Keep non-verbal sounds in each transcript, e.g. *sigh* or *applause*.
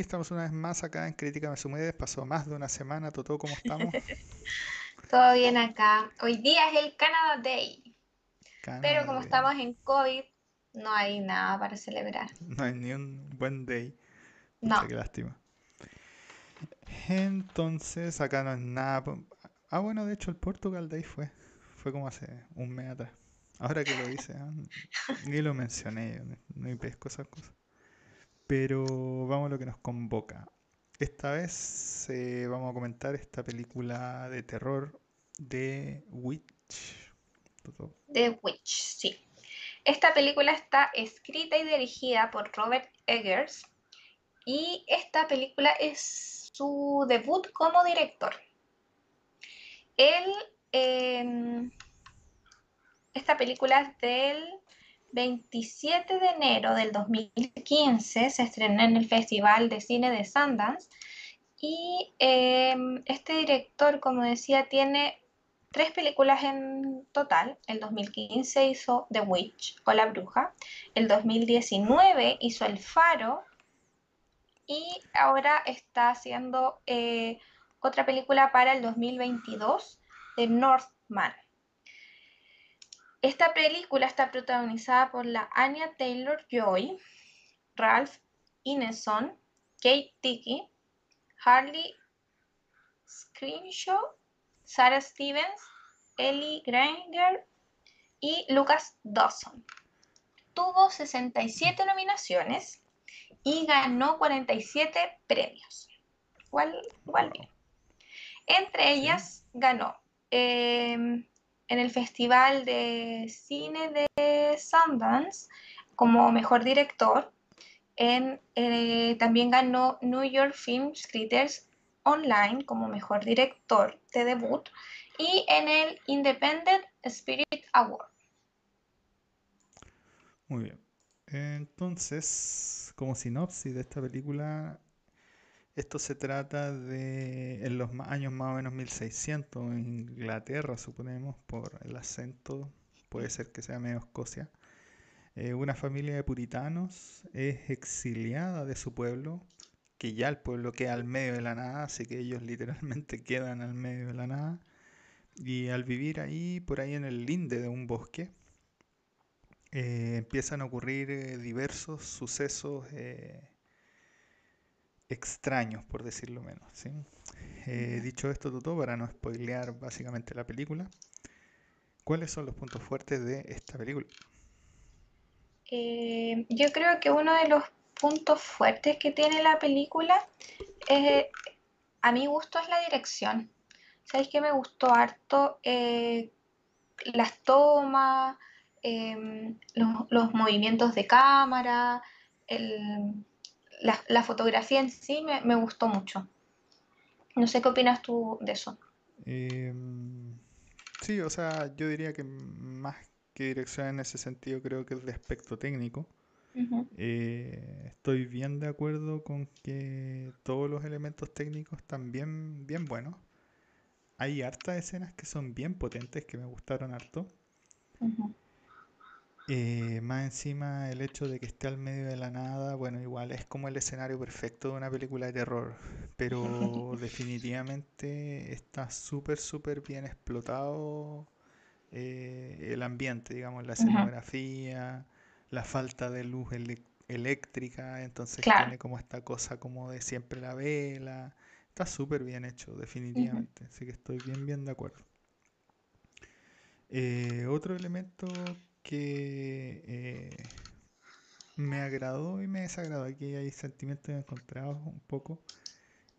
estamos una vez más acá en Crítica Mesumedes. Pasó más de una semana. Toto, ¿cómo estamos? *laughs* Todo bien acá. Hoy día es el Canada Day. Pero como estamos en COVID, no hay nada para celebrar. *laughs* No hay ni un buen day. No. Qué lástima. Entonces, acá no es nada. Ah, bueno, de hecho, el Portugal Day fue. Fue como hace un mes atrás. Ahora que lo dice, ah, ni lo mencioné, ni pesco esas cosas. Pero vamos a lo que nos convoca. Esta vez eh, vamos a comentar esta película de terror de Witch. The Witch, sí. Esta película está escrita y dirigida por Robert Eggers y esta película es su debut como director. Él, em, esta película es del 27 de enero del 2015 se estrenó en el Festival de Cine de Sundance y em, este director, como decía, tiene tres películas en total. El 2015 hizo The Witch o La Bruja, el 2019 hizo El Faro y ahora está haciendo eh, otra película para el 2022 de Northman. Esta película está protagonizada por la Anya Taylor-Joy, Ralph Ineson, Kate Dickey, Harley Screenshaw, Sarah Stevens, Ellie Granger y Lucas Dawson. Tuvo 67 nominaciones y ganó 47 premios. Igual, bien. Entre ellas ganó em, en el Festival de Cine de Sundance como mejor director. Eh, también ganó New York Film Critics Online como mejor director de debut y en el Independent Spirit Award. Muy bien. Entonces, como sinopsis de esta película, esto se trata de en los años más o menos 1600 en Inglaterra, suponemos, por el acento, puede ser que sea medio Escocia. Eh, una familia de puritanos es exiliada de su pueblo, que ya el pueblo queda al medio de la nada, así que ellos literalmente *laughs* quedan al medio de la nada. Y al vivir ahí, por ahí en el linde de un bosque, eh, empiezan a ocurrir eh, diversos sucesos extraños, por decirlo menos. ¿sí? Eh, dicho esto, Toto, para no spoilear básicamente la película, ¿cuáles son los puntos fuertes de esta película? Eh, yo creo que uno de los puntos fuertes que tiene la película, es, a mi gusto, es la dirección. ¿Sabéis que me gustó harto? Eh, las tomas, los, movimientos de cámara, el, la, fotografía en sí me, gustó mucho. No sé qué opinas tú de eso. Em, sí, o sea, yo diría que más que dirección en ese sentido creo que es de aspecto técnico. Eh, estoy bien de acuerdo con que todos los elementos técnicos están bien, bien buenos. Hay hartas escenas que son bien potentes, que me gustaron harto. Eh, más encima el hecho de que esté al medio de la nada, bueno, igual es como el escenario perfecto de una película de terror, pero *laughs* definitivamente está súper, súper bien explotado eh, el ambiente, digamos, la escenografía, la falta de luz eléctrica, entonces tiene como esta cosa como de siempre la vela, está súper bien hecho, definitivamente, así que estoy bien, bien de acuerdo. Eh, otro elemento que eh, me agradó y me desagradó. Aquí hay sentimientos encontrados un poco.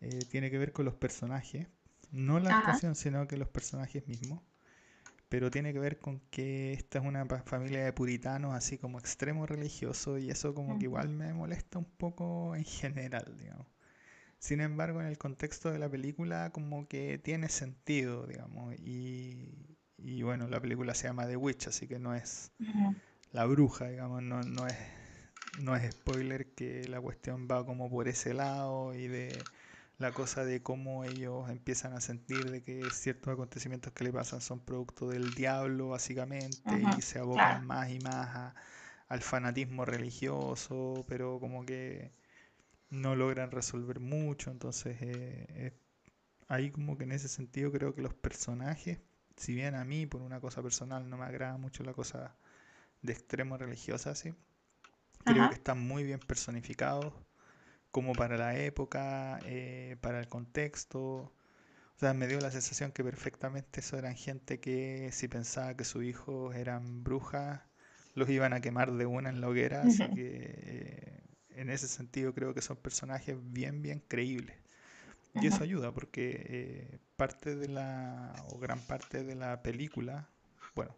Eh, tiene que ver con los personajes. No la actuación, sino que los personajes mismos. Pero tiene que ver con que esta es una familia de puritanos, así como extremo religioso, y eso como que igual me molesta un poco en general, digamos. Sin embargo, en el contexto de la película, como que tiene sentido, digamos, y, y bueno, la película se llama The Witch, así que no es la bruja, digamos, no, no, es, no es spoiler que la cuestión va como por ese lado y de la cosa de cómo ellos empiezan a sentir de que ciertos acontecimientos que le pasan son producto del diablo, básicamente, y se abocan más y más al fanatismo religioso, pero como que no logran resolver mucho, entonces eh, ahí como que en ese sentido creo que los personajes, si bien a mí por una cosa personal no me agrada mucho la cosa de extremo religiosa, así, creo que están muy bien personificados, como para la época, eh, para el contexto. O sea, me dio la sensación que perfectamente eso eran gente que si pensaba que sus hijos eran brujas, los iban a quemar de una en la hoguera, así que eh, en ese sentido creo que son personajes bien, bien creíbles. Y eso ayuda porque eh, parte de la, o gran parte de la película, bueno,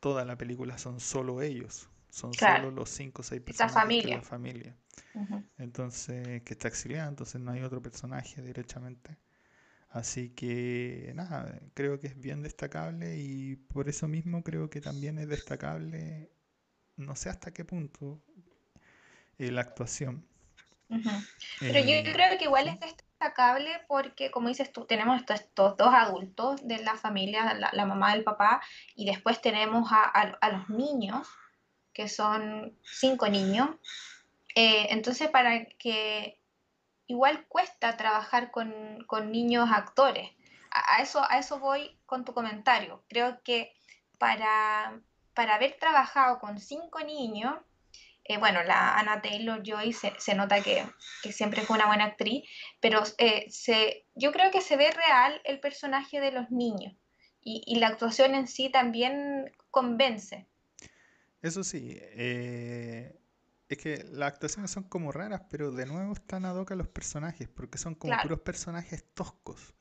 toda la película son solo ellos, son solo los cinco o seis personajes familia. de la familia. Entonces, que está exiliada, entonces no hay otro personaje directamente. Así que nada, creo que es bien destacable y por eso mismo creo que también es destacable, no sé hasta qué punto, eh, la actuación. Pero yo eh, creo que igual es destacable porque, como dices tú, tenemos estos, dos adultos de la familia, la, mamá del papá, y después tenemos a, los niños, que son cinco niños. Eh, entonces, para que igual cuesta trabajar con, niños actores. A, eso, a eso voy con tu comentario. Creo que para, para haber trabajado con cinco niños, eh, bueno, la Anna Taylor Joy se, se nota que, siempre fue una buena actriz, pero eh, se, yo creo que se ve real el personaje de los niños y, la actuación en sí también convence. Eso sí, eh, es que las actuaciones son como raras, pero de nuevo están a doca los personajes, porque son como puros personajes toscos.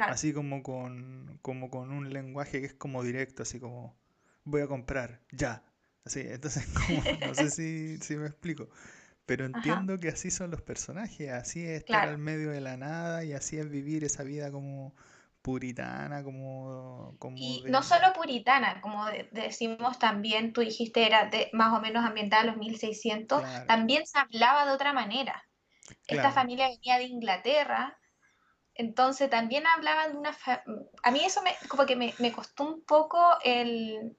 Así como con, como con un lenguaje que es como directo, así como voy a comprar, ya, Así, entonces, *laughs* no sé si, me explico. Pero entiendo que así son los personajes, así es estar al medio de la nada y así es vivir esa vida como puritana, como... como y no solo puritana, como decimos también, tú dijiste era de, más o menos ambientada a los 1600, también se hablaba de otra manera. Esta familia venía de Inglaterra, entonces también hablaban de una... A mí eso me, como que me, me costó un poco el,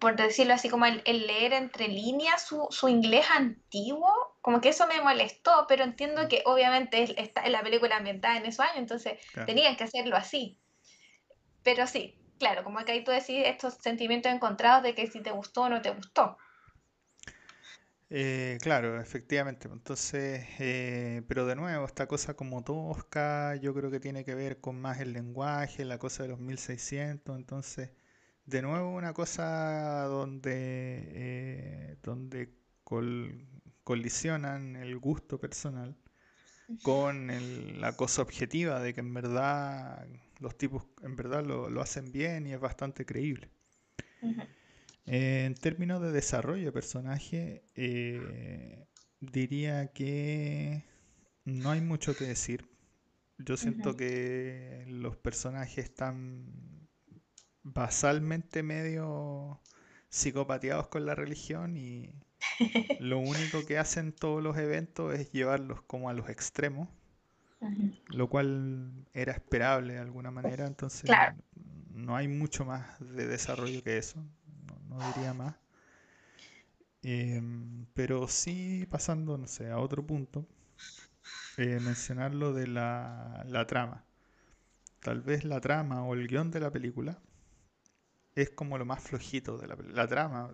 por decirlo así, como el, leer entre líneas su, inglés antiguo, como que eso me molestó, pero entiendo que obviamente está en la película ambientada en esos años, entonces tenían que hacerlo así. Pero sí, claro, como que ahí tú decís estos sentimientos encontrados de que si te gustó o no te gustó. Eh, claro, efectivamente. Entonces, eh, pero de nuevo, esta cosa como tosca, yo creo que tiene que ver con más el lenguaje, la cosa de los 1600, entonces de nuevo una cosa donde, eh, donde colisionan el gusto personal con la cosa objetiva de que en verdad los tipos en verdad lo, hacen bien y es bastante creíble. en términos de desarrollo de personaje, eh, diría que no hay mucho que decir. Yo siento que los personajes están basalmente medio psicopateados con la religión y *laughs* lo único que hacen todos los eventos es llevarlos como a los extremos, lo cual era esperable de alguna manera, entonces no hay mucho más de desarrollo que eso, no, diría más. Em, pero sí pasando, no sé, a otro punto, eh, mencionar lo de la, la trama. Tal vez la trama o el guion de la película es como lo más flojito de la La trama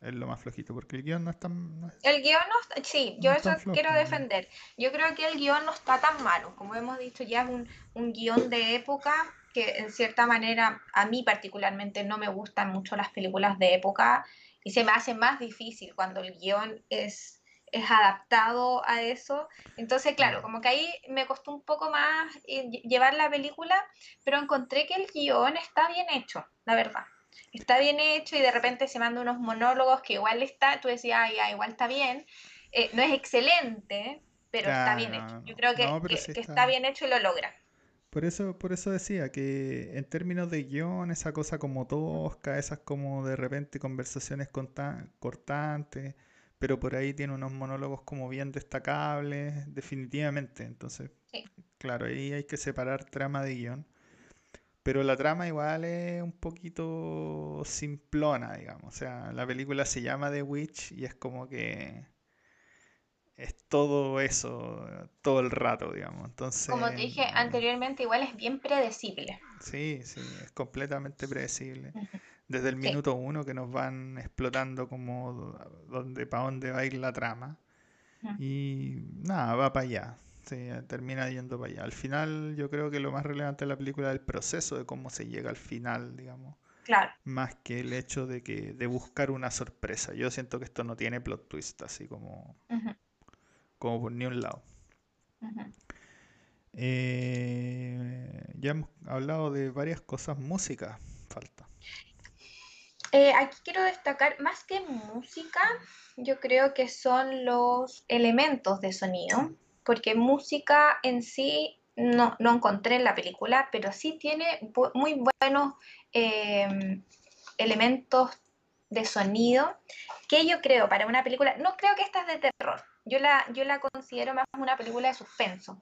es lo más flojito, porque el guion no es tan... el guion no... Sí, yo eso quiero defender. Yo creo que el guion no está tan malo. Como hemos dicho, ya es un, un guion de época que en cierta manera a mí particularmente no me gustan mucho las películas de época y se me hace más difícil cuando el guion es, es adaptado a eso. Entonces, claro, como que ahí me costó un poco más eh, llevar la película, pero encontré que el guion está bien hecho, la verdad está bien hecho y de repente se manda unos monólogos que igual está, tú decías, ah, ya, igual está bien. Eh, no es excelente, pero está bien hecho. Yo creo que, está... bien hecho y lo logra. Por eso, por eso decía que en términos de guion, esa cosa como tosca, esas como de repente conversaciones cortantes, pero por ahí tiene unos monólogos como bien destacables, definitivamente. Entonces, claro, ahí hay que separar trama de guion. Pero la trama igual es un poquito simplona, digamos. O sea, la película se llama The Witch y es como que es todo eso, todo el rato, digamos. Entonces, Como te dije anteriormente, igual es bien predecible. Sí, sí, es completamente predecible. Desde el Sí. minuto uno que nos van explotando como dónde, para dónde va a ir la trama. Y nada, va para allá. Sí, termina yendo para allá. Al final yo creo que lo más relevante de la película es el proceso de cómo se llega al final, digamos. Claro. Más que el hecho de que de buscar una sorpresa. Yo siento que esto no tiene plot twist, así como, como por ni un lado. Eh, ya hemos hablado de varias cosas. Música, falta. Eh, aquí quiero destacar, más que música, yo creo que son los elementos de sonido, porque música en sí no, no encontré en la película, pero sí tiene muy buenos eh, elementos de sonido que yo creo para una película, no creo que esta es de terror, yo la, yo la considero más una película de suspenso.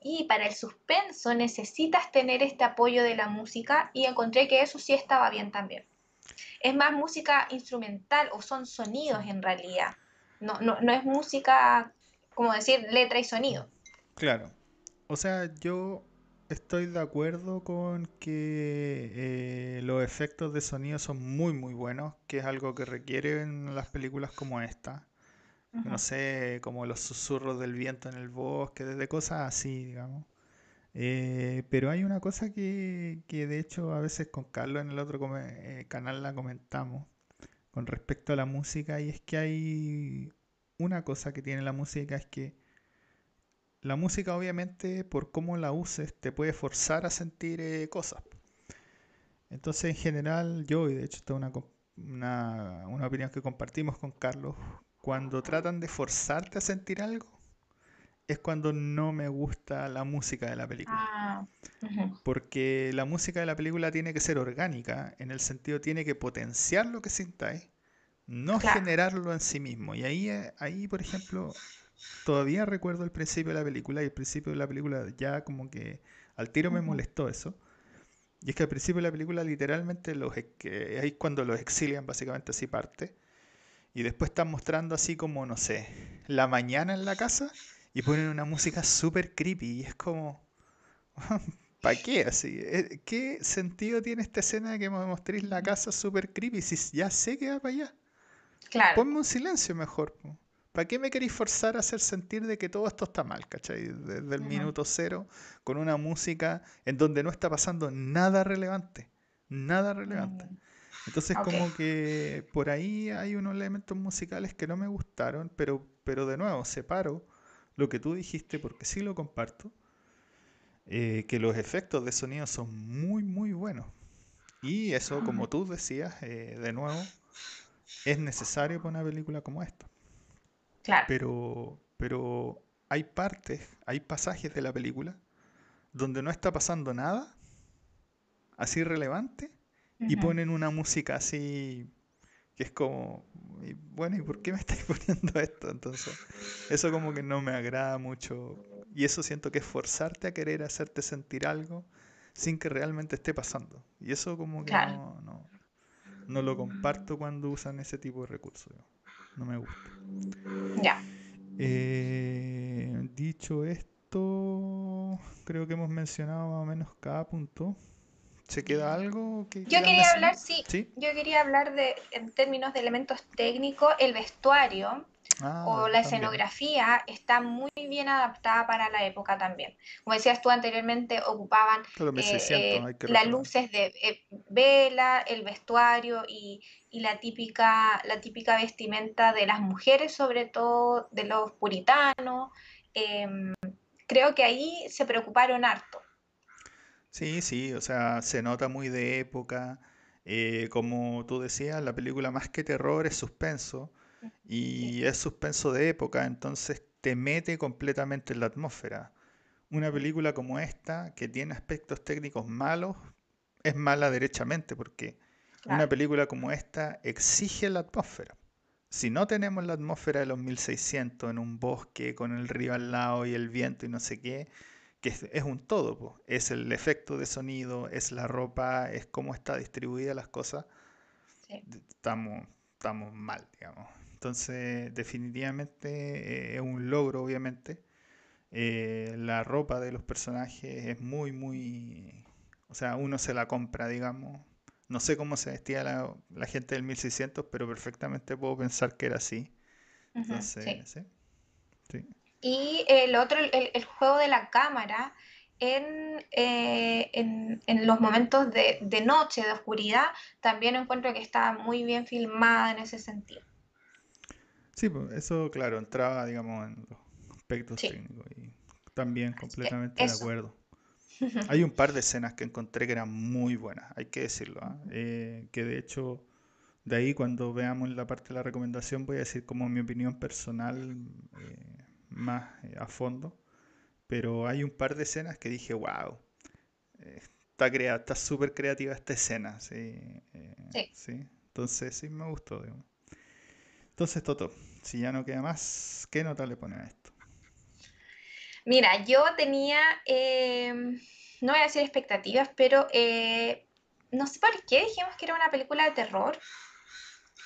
Y para el suspenso necesitas tener este apoyo de la música y encontré que eso sí estaba bien también es más música instrumental o son sonidos en realidad. No, no, no es música, como decir, letra y sonido. Claro. O sea, yo estoy de acuerdo con que eh, los efectos de sonido son muy muy buenos, que es algo que requieren las películas como esta. No sé, como los susurros del viento en el bosque, desde cosas así, digamos. Eh, pero hay una cosa que, que de hecho a veces con Carlos en el otro come- eh, canal la comentamos con respecto a la música y es que hay una cosa que tiene la música es que la música obviamente por cómo la uses te puede forzar a sentir eh, cosas. Entonces en general yo, y de hecho esta es una, una, una opinión que compartimos con Carlos, cuando tratan de forzarte a sentir algo, es cuando no me gusta la música de la película. Ah. Porque la música de la película tiene que ser orgánica, en el sentido tiene que potenciar lo que sintáis, no Claro. generarlo en sí mismo. Y ahí, eh, ahí, por ejemplo, todavía recuerdo el principio de la película y el principio de la película ya como que al tiro me molestó eso. Y es que al principio de la película literalmente los, que ahí es cuando los exilian básicamente así parte. Y después están mostrando así como, no sé, la mañana en la casa y ponen una música súper creepy. Y es como, *laughs* ¿para qué así? Eh, ¿Qué sentido tiene esta escena de que me mostréis la casa súper creepy si ya sé que va para allá? Claro. Ponme un silencio mejor. ¿Para qué me queréis forzar a hacer sentir de que todo esto está mal, ¿cachai? Desde el minuto cero, con una música en donde no está pasando nada relevante. Nada relevante. Mm, Entonces ok. como que por ahí hay unos elementos musicales que no me gustaron, pero, pero de nuevo separo lo que tú dijiste porque sí lo comparto, eh, que los efectos de sonido son muy muy buenos. Y eso, como tú decías, eh, de nuevo, es necesario para una película como esta. Claro. Pero, pero hay partes, hay pasajes de la película donde no está pasando nada así relevante y ponen una música así que es como, y bueno, ¿y por qué me *laughs* estáis poniendo esto? Entonces, eso como que no me agrada mucho y eso siento que es forzarte a querer hacerte sentir algo sin que realmente esté pasando. Y eso como que Claro. no, no, no lo comparto cuando usan ese tipo de recursos. No me gusta. Ya. Eh, dicho esto, creo que hemos mencionado más o menos cada punto. ¿Se queda algo que Yo quería hablar, sí, ¿Sí? yo quería hablar de, en términos de elementos técnicos, el vestuario Ah, o la también. escenografía está muy bien adaptada para la época también. Como decías tú anteriormente, ocupaban eh, 1600, eh, las luces de eh, vela, el vestuario y, y la, típica, la típica vestimenta de las mujeres, sobre todo de los puritanos. Em, creo que ahí se preocuparon harto. Sí, sí, o sea, se nota muy de época. como tú decías, la película más que terror es suspenso y es suspenso de época, entonces te mete completamente en la atmósfera. Una película como esta, que tiene aspectos técnicos malos, es mala derechamente, porque una película como esta exige la atmósfera. Si no tenemos la atmósfera de los 1600 en un bosque con el río al lado y el viento y no sé qué, que es, es un todo, po. Es el efecto de sonido, es la ropa, es cómo está distribuida las cosas, Sí. estamos, estamos mal, digamos. Entonces, definitivamente eh, es un logro, obviamente. Eh, la ropa de los personajes es muy, muy... O sea, uno se la compra, digamos. No sé cómo se vestía la, la gente del 1600, pero perfectamente puedo pensar que era así. Entonces, sí. sí. Y el otro, el, el, juego de la cámara, en, eh, en, en, los momentos de, de, noche, de oscuridad, también encuentro que está muy bien filmada en ese sentido. Sí, pues eso, claro, entraba, digamos, en los aspectos técnicos y también completamente de acuerdo. *laughs* Hay un par de escenas que encontré que eran muy buenas, hay que decirlo, ¿ah? eh, que de hecho de ahí cuando veamos la parte de la recomendación voy a decir como mi opinión personal eh, más eh, a fondo, pero hay un par de escenas que dije, wow, está crea está súper creativa esta escena, ¿sí? sí. Entonces sí me gustó. Digamos. Entonces Toto, si ya no queda más, ¿qué nota le pone a esto? Mira, yo tenía, em, no voy a decir expectativas, pero eh, no sé por qué dijimos que era una película de terror.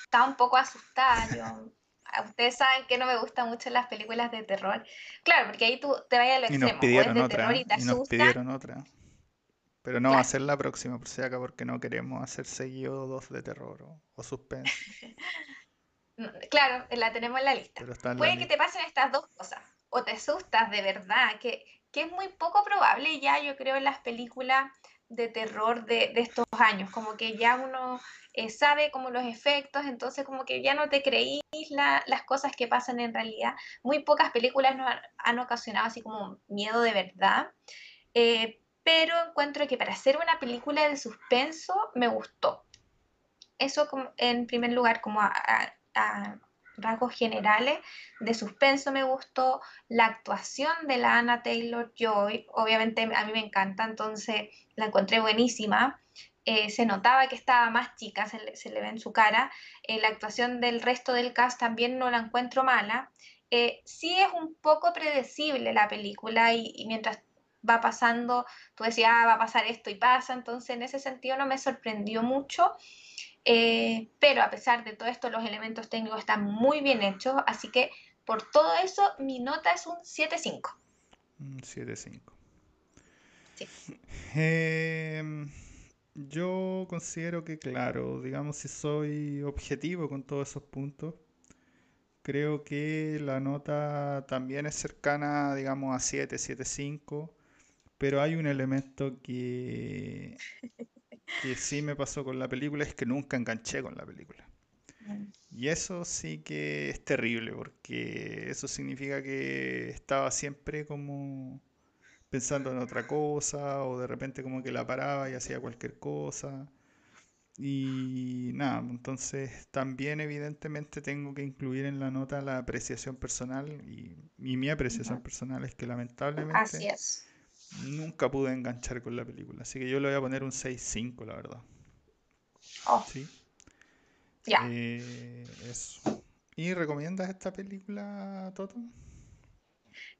Estaba un poco asustada. *laughs* ustedes saben que no me gustan mucho las películas de terror. Claro, porque ahí tú te vayas al extremo. Y nos pidieron otra. Y, nos pidieron otra. Pero no va a ser la próxima, por si acá, porque no queremos hacer seguido dos de terror o, o suspense. *laughs* claro, la tenemos en la lista. Puede que te pasen estas dos cosas o te asustas de verdad, que, que es muy poco probable ya yo creo en las películas de terror de, de estos años, como que ya uno eh, sabe como los efectos, entonces como que ya no te creís las cosas que pasan en realidad. Muy pocas películas nos han, ocasionado así como miedo de verdad, eh, pero encuentro que para hacer una película de suspenso me gustó. Eso como, en primer lugar, como a, rasgos generales de suspenso me gustó, la actuación de la Anna Taylor Joy, obviamente a mí me encanta, entonces la encontré buenísima. Eh, se notaba que estaba más chica, se le, ve en su cara. Eh, la actuación del resto del cast también no la encuentro mala. Eh, sí es un poco predecible la película y, mientras va pasando, tú decías, ah, va a pasar esto y pasa, entonces en ese sentido no me sorprendió mucho. Eh, pero a pesar de todo esto, los elementos técnicos están muy bien hechos, así que por todo eso mi nota es un 7.5. 7.5. Sí. Em, yo considero que, claro, digamos, si soy objetivo con todos esos puntos, creo que la nota también es cercana, digamos, a 7, 7.5, pero hay un elemento que que sí me pasó con la película es que nunca enganché con la película. Mm. Y eso sí que es terrible, porque eso significa que estaba siempre como pensando en otra cosa, o de repente como que la paraba y hacía cualquier cosa. Y nada, entonces también evidentemente tengo que incluir en la nota la apreciación personal, y, mi apreciación personal es que lamentablemente... Así es nunca pude enganchar con la película. Así que yo le voy a poner un 6-5, la verdad. Oh. Sí. Ya. Eh, eso. ¿Y recomiendas esta película, Toto?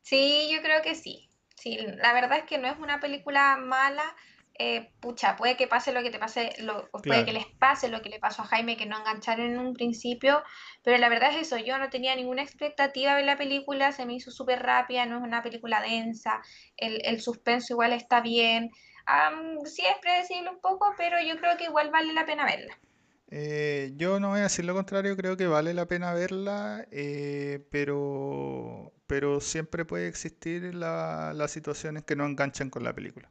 Sí, yo creo que sí. Sí, la verdad es que no es una película mala. Eh, pucha, puede que pase lo que te pase, lo, puede que les pase lo que le pasó a Jaime, que no engancharon en un principio, pero la verdad es eso, yo no tenía ninguna expectativa de la película, se me hizo súper rápida, no es una película densa, el, el suspenso igual está bien, sí es predecible un poco, pero yo creo que igual vale la pena verla. Eh, yo no voy a decir lo contrario, creo que vale la pena verla, eh, pero, pero siempre puede existir la, las situaciones que no enganchan con la película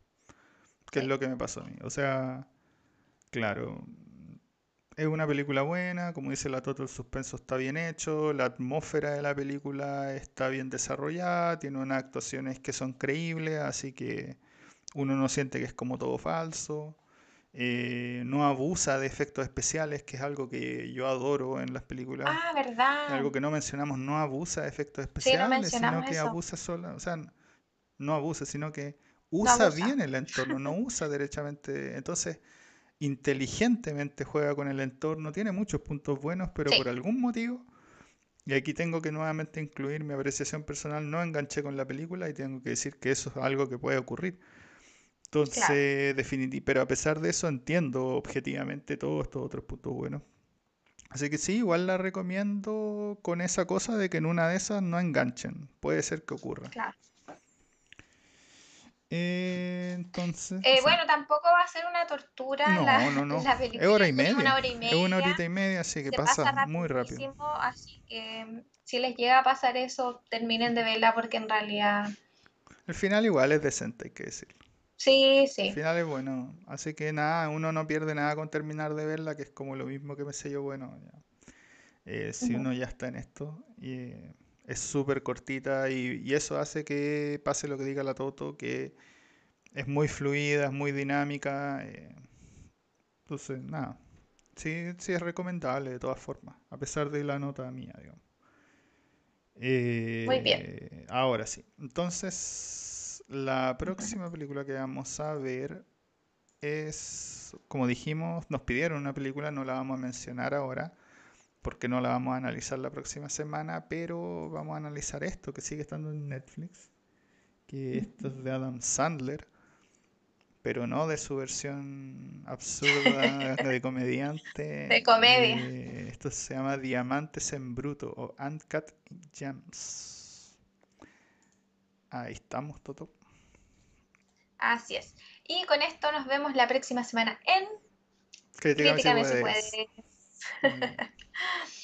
que es lo que me pasó a mí. O sea, claro, es una película buena, como dice la Toto, el suspenso está bien hecho, la atmósfera de la película está bien desarrollada, tiene unas actuaciones que son creíbles, así que uno no siente que es como todo falso. Eh, no abusa de efectos especiales, que es algo que yo adoro en las películas. Ah, verdad. Algo que no mencionamos, no abusa de efectos especiales, sino que abusa solo, o sea, no abusa, sino que usa bien el entorno, no usa derechamente. Entonces, inteligentemente juega con el entorno, tiene muchos puntos buenos, pero por algún motivo, y aquí tengo que nuevamente incluir mi apreciación personal, no enganché con la película y tengo que decir que eso es algo que puede ocurrir. Entonces, definitivamente, pero a pesar de eso entiendo objetivamente todos estos otros puntos buenos. Así que sí, igual la recomiendo con esa cosa de que en una de esas no enganchen. Puede ser que ocurra. Claro. Eh, entonces. Eh, sí. bueno, tampoco va a ser una tortura No, la, no, no. *laughs* la Es película. hora y media. Una hora y Es media. una horita y media, así que se pasa muy rápido. Así que mm, si les llega a pasar eso, terminen de verla porque en realidad. El final igual es decente, hay que decirlo. Sí, El sí. final es bueno. Así que nada, uno no pierde nada con terminar de verla, que es como lo mismo que me sé yo, bueno, ya. Eh, si Ujú. uno ya está en esto, y eh, es súper cortita y, y eso hace que pase lo que diga la Toto, que es muy fluida, es muy dinámica. eh, entonces, nada, sí, sí es recomendable de todas formas, a pesar de la nota mía, digamos. Muy bien. Eh, ahora sí. Entonces, la próxima película que vamos a ver es, como dijimos, nos pidieron una película, no la vamos a mencionar ahora, porque no la vamos a analizar la próxima semana, pero vamos a analizar esto que sigue estando en Netflix, que esto es de Adam Sandler, pero no de su versión absurda *laughs* de comediante. De comedia. Eh, esto se llama Diamantes en Bruto o Uncut Gems. Ahí estamos, Toto. Así es. Y con esto nos vemos la próxima semana en Críticamente se puede. Mm. *laughs*